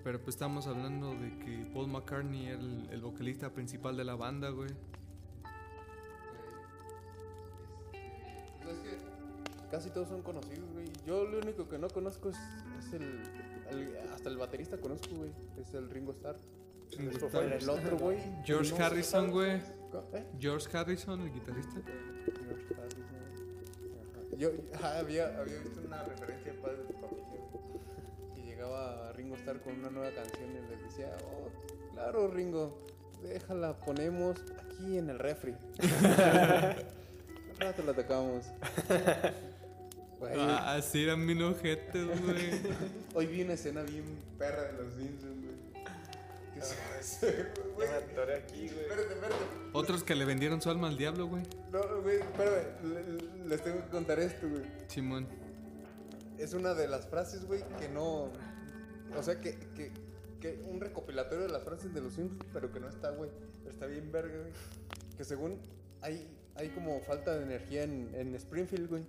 B: Pero pues estamos hablando de que Paul McCartney era el, el vocalista principal de la banda, güey.
C: Pues es que casi todos son conocidos, güey. Yo lo único que no conozco es, es el, el- Hasta el baterista conozco, güey. Es el Ringo Starr.
B: Ringo.
C: El otro, güey.
B: George
C: no
B: Harrison, güey.
C: ¿Eh?
B: George Harrison, el guitarrista.
C: George Harrison. Ajá. Yo ah, había, había visto una referencia de Familia, güey, que llegaba Ringo Starr con una nueva canción y les decía, oh, claro, Ringo, déjala, ponemos aquí en el refri. Rato la tocamos. Güey,
B: Ah, sí, eran bien ojetes, güey.
C: Hoy vi una escena bien perra de los Simpsons, güey. ¿Qué se hace, güey?
A: Ya me atoré aquí, güey.
C: Espérate, espérate.
B: Otros que le vendieron su alma al diablo, güey.
C: No, güey, espérame. le- Les tengo que contar esto, güey.
B: Simón.
C: Es una de las frases, güey, que no. O sea, que, que, que un recopilatorio de las frases de los Simpsons, pero que no está, güey. Pero está bien verga, güey. Que según hay, hay como falta de energía en, en Springfield, güey.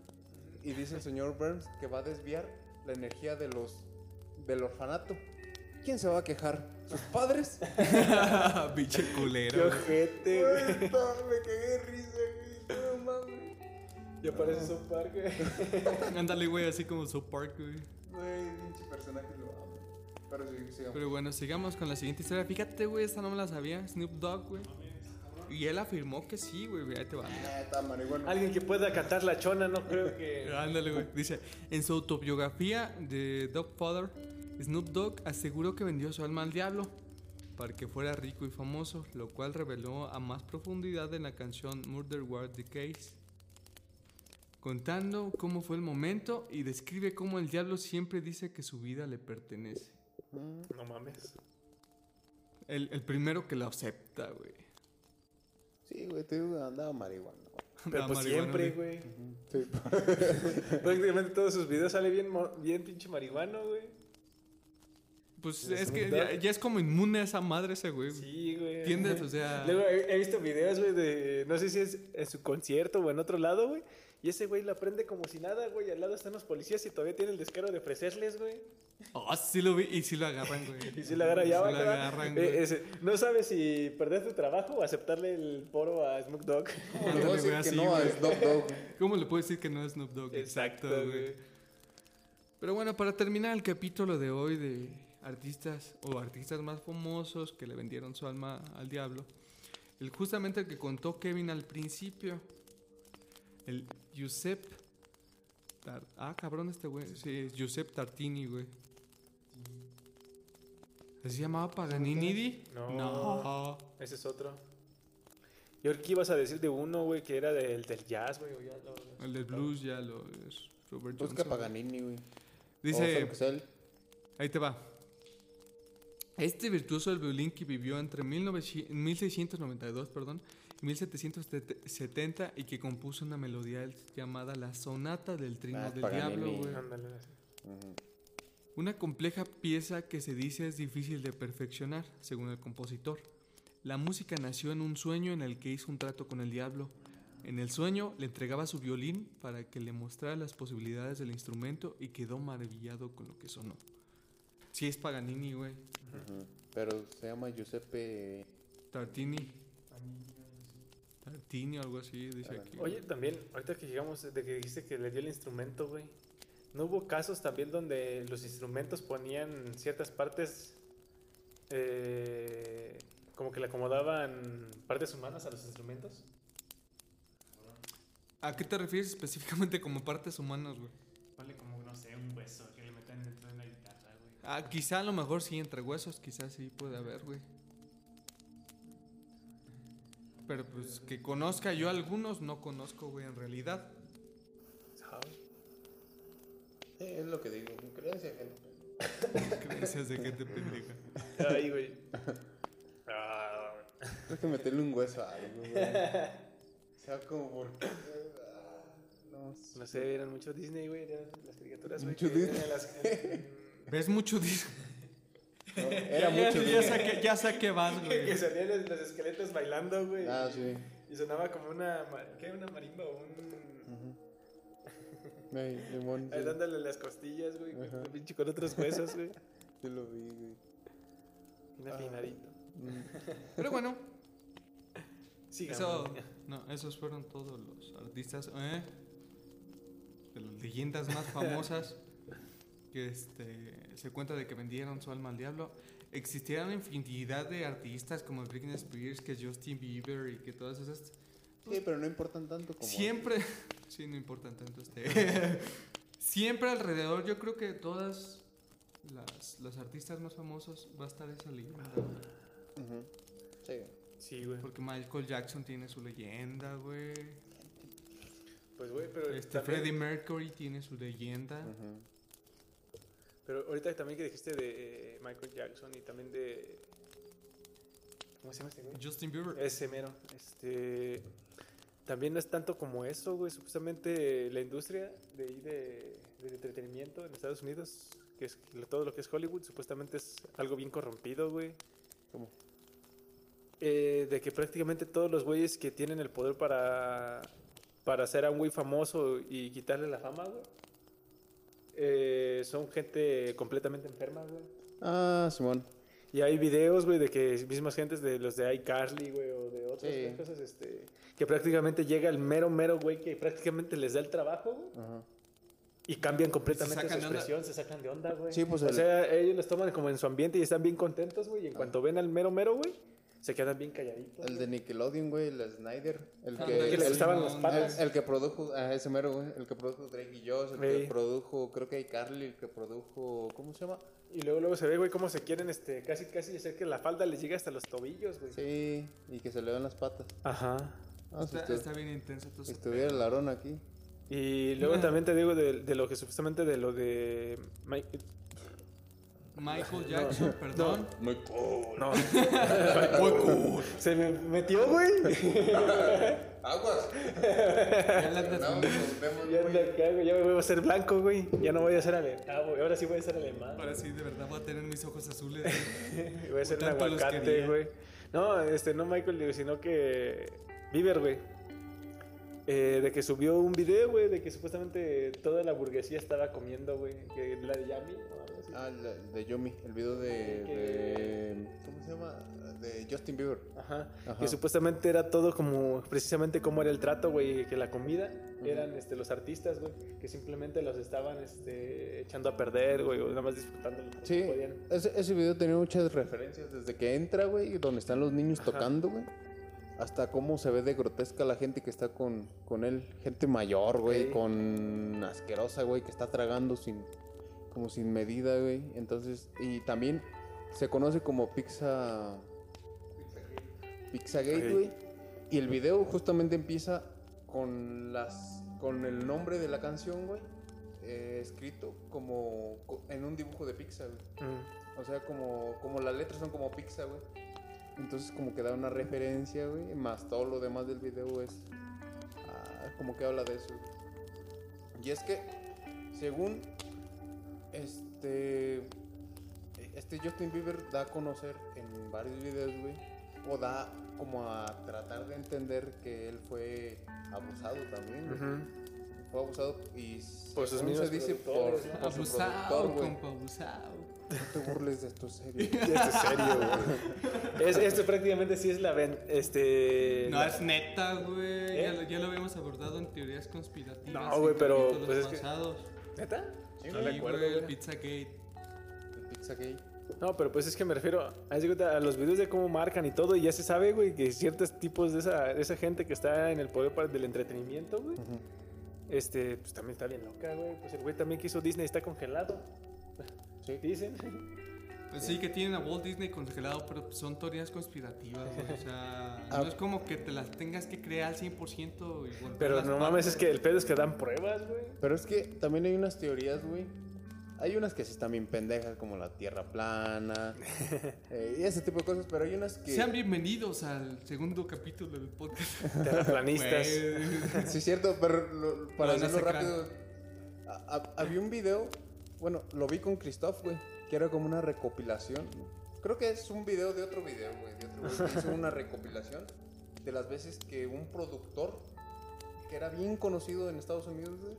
C: Y dice el señor Burns que va a desviar la energía de los del orfanato. ¿Quién se va a quejar? ¿Sus padres?
A: Qué
B: culero. güey.
A: ojete,
C: Güey, me cagué risa, güey. No mames.
A: Ya parece un parque, güey.
B: Ándale, güey, así como South Park, güey.
C: Güey, pinche personaje lo amo. Pero sí, sigamos.
B: Pero bueno, sigamos con la siguiente historia. Fíjate, güey, esta no me la sabía. Snoop Dogg, güey. Y él afirmó que sí, güey. Ahí te va.
C: Ah.
A: Alguien que pueda cantar la chona, no creo que.
B: Ándale, güey. Dice, en su autobiografía de Dogfather, Snoop Dogg aseguró que vendió su alma al diablo para que fuera rico y famoso, lo cual reveló a más profundidad en la canción Murder War the Case, contando cómo fue el momento y describe cómo el diablo siempre dice que su vida le pertenece.
A: No mames.
B: El, el primero que lo acepta, güey.
C: Sí, güey, te digo, andaba marihuana.
A: Pero pues siempre, güey.
C: Sí.
A: Prácticamente todos sus videos sale bien, mo- bien pinche marihuano, güey.
B: Pues
A: ¿De
B: es que ya es como inmune a esa madre ese güey.
A: Sí, güey.
B: ¿Entiendes? O sea...
A: Luego he, he visto videos, güey, de. No sé si es en su concierto o en otro lado, güey. Y ese güey la prende como si nada, güey. Al lado están los policías y todavía tiene el descaro de ofrecerles, güey.
B: Oh, sí lo vi y sí lo agarran, güey.
A: Y si la agarra ya
B: Sí
A: va
B: lo
A: a
B: agarran,
A: eh,
B: güey.
A: ese- No sabes si perder tu trabajo o aceptarle el poro a Smoke Dog.
C: Le voy a decir que
B: así,
C: no a. Snoop Dogg.
B: ¿Cómo le puedo decir que no es Snoop Dogg? Exacto, güey. Pero bueno, para terminar el capítulo de hoy de artistas o artistas más famosos que le vendieron su alma al diablo, el justamente el que contó Kevin al principio, el Giuseppe Tar- ah, cabrón este güey, sí, es Giuseppe Tartini, güey. ¿Se llamaba Paganini?
A: No.
B: no.
A: Ese es otro. Yo creo que ibas a decir de uno, güey, que era del, del jazz, güey.
B: El del blues ya lo es Robert
C: Busca
B: Johnson.
C: Paganini, güey.
B: Dice. Ahí te va. Este virtuoso del violín que vivió entre 1900 1692 perdón, y 1770 y que compuso una melodía llamada la Sonata del Trino
C: Ah,
B: del. Diablo, güey. Una compleja pieza que se dice es difícil de perfeccionar, según el compositor. La música nació en un sueño en el que hizo un trato con el diablo. En el sueño le entregaba su violín para que le mostrara las posibilidades del instrumento y quedó maravillado con lo que sonó. Sí es Paganini, güey.
C: Pero se llama Giuseppe.
B: Tartini. Tartini o algo así, dice aquí.
A: Oye, también, ahorita que llegamos, de que dijiste que le dio el instrumento, güey. ¿No hubo casos también donde los instrumentos ponían ciertas partes, eh, como que le acomodaban partes humanas a los instrumentos?
B: ¿A qué te refieres específicamente como partes humanas, güey?
D: Vale como, no sé, un hueso que le metan dentro de una guitarra, güey.
B: Ah, quizá a lo mejor sí, entre huesos, quizás sí puede haber, güey. Pero pues que conozca yo algunos, no conozco, güey, en realidad.
A: ¿Sabes?
C: Sí, es lo que digo. Mi creencia que no.
B: Creencias de gente pendeja.
A: Ay, güey. Ah,
C: Hay que meterle un hueso a algo, güey. O sea, como por. Ah, No sé.
A: no sé, eran mucho Disney, güey. Eran las caricaturas, güey.
C: Mucho Disney.
A: las-
B: ¿Ves mucho dis-
C: No, era mucho.
B: ya sé que, ya sé que vas,
A: que
B: güey.
A: salían los, los esqueletos bailando, güey.
C: Ah, sí.
A: Y sonaba como una. ¿Qué? Una marimba o un.
C: Ay, limón.
A: Ahí
C: Sí,
A: dándole las costillas, güey. con- pinche Con otros huesos, güey.
C: sí lo vi, güey.
A: Bien afinadito.
C: Mm.
B: Pero bueno,
A: Sí,
B: eso, no, esos fueron todos los artistas, ¿eh? De las leyendas más famosas que este, se cuenta de que vendieron su alma al diablo. Existieron infinidad de artistas como Britney Spears, que Justin Bieber y que todas esas
C: Sí, pero no importan tanto como.
B: Siempre, sí, no importa tanto este. Siempre alrededor, yo creo que todas las, los artistas más famosos va a estar esa leyenda. güey.
C: Ujú. Sí.
A: Sí, güey.
B: Porque Michael Jackson tiene su leyenda, güey.
A: Pues, güey, pero.
B: Este
A: también-
B: Freddie Mercury tiene su leyenda.
C: Ujú.
A: Pero ahorita también que dijiste de eh, Michael Jackson y también de. ¿Cómo se llama este güey?
B: Justin Bieber.
A: Ese mero. Este. También no es tanto como eso, güey. Supuestamente la industria de ahí de, del entretenimiento en Estados Unidos, que es todo lo que es Hollywood, supuestamente es algo bien corrompido, güey.
C: ¿Cómo?
A: Eh, de que prácticamente todos los güeyes que tienen el poder para, para hacer a un güey famoso y quitarle la fama, güey, eh, son gente completamente enferma, güey.
C: Ah, Simón.
A: Y hay videos, güey, de que mismas gentes de los de iCarly, güey, o de otras
C: Sí.
A: cosas, este, que prácticamente llega el mero, mero güey que prácticamente les da el trabajo, güey,
C: Ajá.
A: y cambian completamente su expresión, se sacan de onda, güey.
C: Sí, pues
A: O
C: el-
A: sea, ellos los toman como en su ambiente y están bien contentos, güey, y en cuanto ven al mero, mero, güey, se quedan bien calladitos.
C: El
A: güey.
C: de Nickelodeon, güey, el Snyder. El
B: Ah,
C: que,
B: que
A: que le
C: el-
A: gustaban las
B: el-
A: patas.
C: El, el que produjo, ah, ese mero, güey, el que produjo Drake y Josh, el que produjo, creo que hay Carly, el que produjo, ¿cómo se llama?
A: Y luego, luego se ve, güey, cómo se quieren, este, casi, casi hacer que la falda les llegue hasta los tobillos, güey.
C: Sí, y que se le ven las patas.
A: Ajá.
C: Ah, si,
B: Está, está bien intenso. todo
C: estuviera el Aarón aquí.
A: Y luego también te digo de, de lo que supuestamente de lo de Mike-.
B: Michael Jackson, perdón.
C: Muy cool.
A: No. Se me metió, güey.
C: Aguas.
B: Ya la
C: No, nos vemos,
A: Ya, ya, voy a ser blanco, güey. Ya no voy a ser alemán. Ah, güey, ahora sí voy a ser alemán.
B: Ahora sí, de verdad voy a tener mis ojos azules. güey.
A: Voy a ser un aguacate, güey. No, este, no Michael, sino que Bieber, güey. Eh, de que subió un video, güey, de que supuestamente toda la burguesía estaba comiendo, güey. que La de Yami, ¿no?
C: Ah, la- de Yomi, el video de, ¿Cómo se llama? De Justin Bieber.
A: Ajá.
C: Ajá.
A: Que supuestamente era todo como, precisamente como era el trato, güey, que la comida eran este, los artistas, güey, que simplemente los estaban este, echando a perder, güey, o nada más disfrutando.
C: Sí,
A: podían.
C: ese, ese video tenía muchas referencias. Desde que entra, güey, donde están los niños tocando, güey. Hasta cómo se ve de grotesca la gente que está con, con él. Gente mayor, güey, con asquerosa, güey, que está tragando sin como sin medida, güey. Entonces, y también se conoce como Pizza Pizzagate,
A: Ok.
C: güey. Y el video justamente empieza con las con el nombre de la canción, güey, eh, escrito como co- en un dibujo de pizza, güey.
A: Mm.
C: O sea, como, como las letras son como pizza, güey. Entonces como que da una referencia, güey. Más todo lo demás del video es ah, como que habla de eso. güey. Y es que, según este este Justin Bieber da a conocer en varios videos, güey, o da como a tratar de entender que él fue abusado también, güey. Fue abusado y
A: mismos
C: se dice por,
B: Abusado, compa, abusado.
C: No te burles de esto, serio.
A: Esto es serio, güey. Es- esto prácticamente sí es la ven, este...
B: No,
A: la-
B: es neta, güey.
A: ¿Eh?
B: Ya, lo- ya lo habíamos abordado en teorías conspirativas.
A: No, güey, pero, pues, es que-. ¿Neta?
C: Sí,
A: no recuerdo,
B: güey,
A: güey.
B: Pizzagate.
C: El pizza gay.
A: No, pero pues es que me refiero a los videos de cómo marcan y todo, y ya se sabe, güey, que ciertos tipos de esa, de esa gente que está en el poder para- del entretenimiento, güey, este, pues también está bien loca, güey. Pues el güey también que hizo Disney está congelado.
C: Sí.
A: Dicen.
B: Pues sí, que tienen a Walt Disney congelado, pero pues son teorías conspirativas, güey. O sea,
C: Ah.
B: no es como que te las tengas que creer al 100% y
A: Pero no mames, es que el pedo es que dan pruebas, güey.
C: Pero es que también hay unas teorías, güey. Hay unas que sí están bien pendejas, como la tierra plana eh, y ese tipo de cosas, pero hay unas que...
B: Sean bienvenidos al segundo capítulo del podcast.
A: Terraplanistas.
C: Sí, es cierto, pero lo- para
B: No, no
C: decirlo
B: se
C: rápido, a- a- había un video, bueno, lo vi con Christoph, güey, que era como una recopilación. Creo que es un video de otro video, güey, de otro hizo una recopilación de las veces que un productor que era bien conocido en Estados Unidos, güey,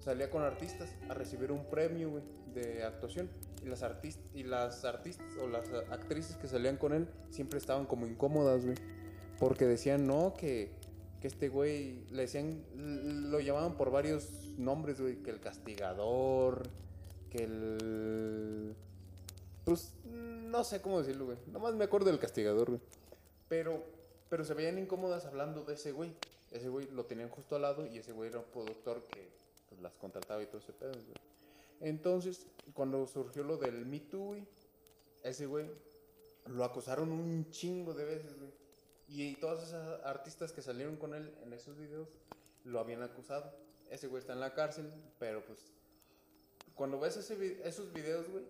C: salía con artistas a recibir un premio, güey, de actuación. Y las, artistas y las artistas o las actrices que salían con él siempre estaban como incómodas, güey. Porque decían, no, que, que este güey, le decían, lo llamaban por varios nombres, güey, que el castigador, que el... Pues, no sé cómo decirlo, güey. Nomás me acuerdo del castigador, güey. Pero, pero se veían incómodas hablando de ese güey. Ese güey lo tenían justo al lado y ese güey era un productor que pues, las contrataba y todo ese pedo, güey. Entonces, cuando surgió lo del Me Too, güey, ese güey lo acusaron un chingo de veces, güey. Y todas esas artistas que salieron con él en esos videos lo habían acusado. Ese güey está en la cárcel, pero pues cuando ves esos videos, güey,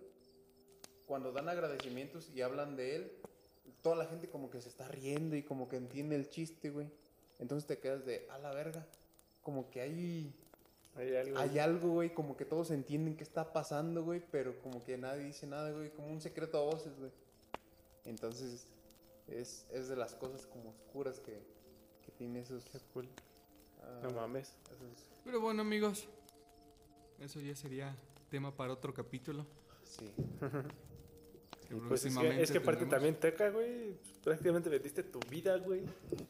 C: cuando dan agradecimientos y hablan de él, toda la gente como que se está riendo y como que entiende el chiste, güey. Entonces te quedas de, a la verga. Como que hay,
A: Hay algo.
C: hay algo, güey, como que todos entienden qué está pasando, güey, pero como que nadie dice nada, güey, como un secreto a voces, güey. Entonces, es, es de las cosas como oscuras que, que tiene esos... ah,
A: No mames.
C: esos-
B: Pero bueno, amigos, eso ya sería tema para otro capítulo.
C: sí.
B: que
A: Pues es que,
B: próximamente
A: es que aparte también teca, güey. pues, Prácticamente vendiste tu vida, güey.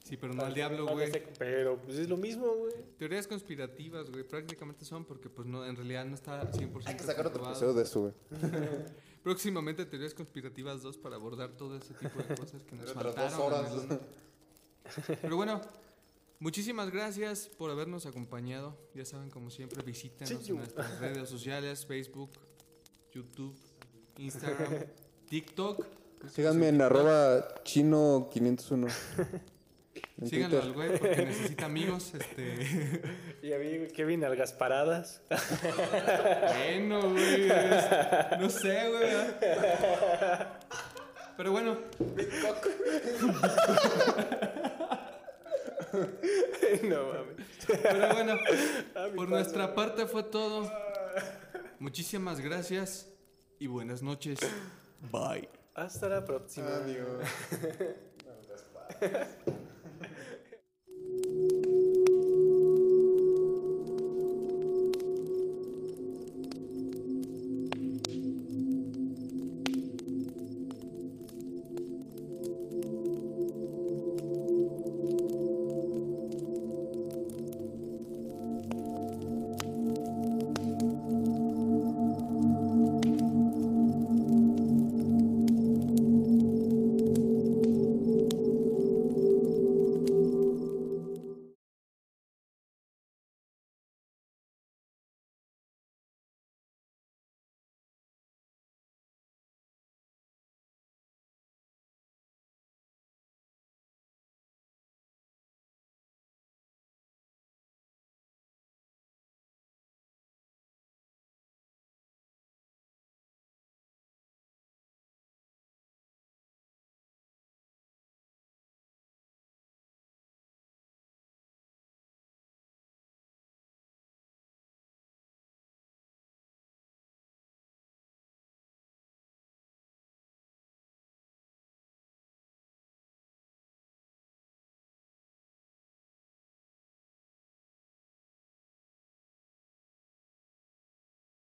B: Sí, pero no al diablo, güey.
A: Pero pues es lo mismo, güey.
B: Teorías conspirativas, güey, prácticamente son porque pues no, en realidad no está 100%
C: Hay que sacar otro episodio de eso, güey.
B: Próximamente teorías conspirativas 2 para abordar todo ese tipo de cosas que nos faltaron.
C: horas.
B: Pero bueno, muchísimas gracias por habernos acompañado. Ya saben, como siempre, visítenos
A: Sí,
B: en nuestras redes sociales, Facebook, YouTube, Instagram, TikTok.
C: Síganme en arroba chino501. En
B: Síganlo al güey porque necesita amigos. Este...
A: Y a mí, Kevin, algas paradas.
B: Bueno, güey. es- No sé, güey. Pero bueno,
A: no mames.
B: pero bueno.
A: Ah,
B: Por nuestra parte fue todo. Muchísimas gracias y buenas noches. Bye.
A: Hasta la próxima.
C: Adiós.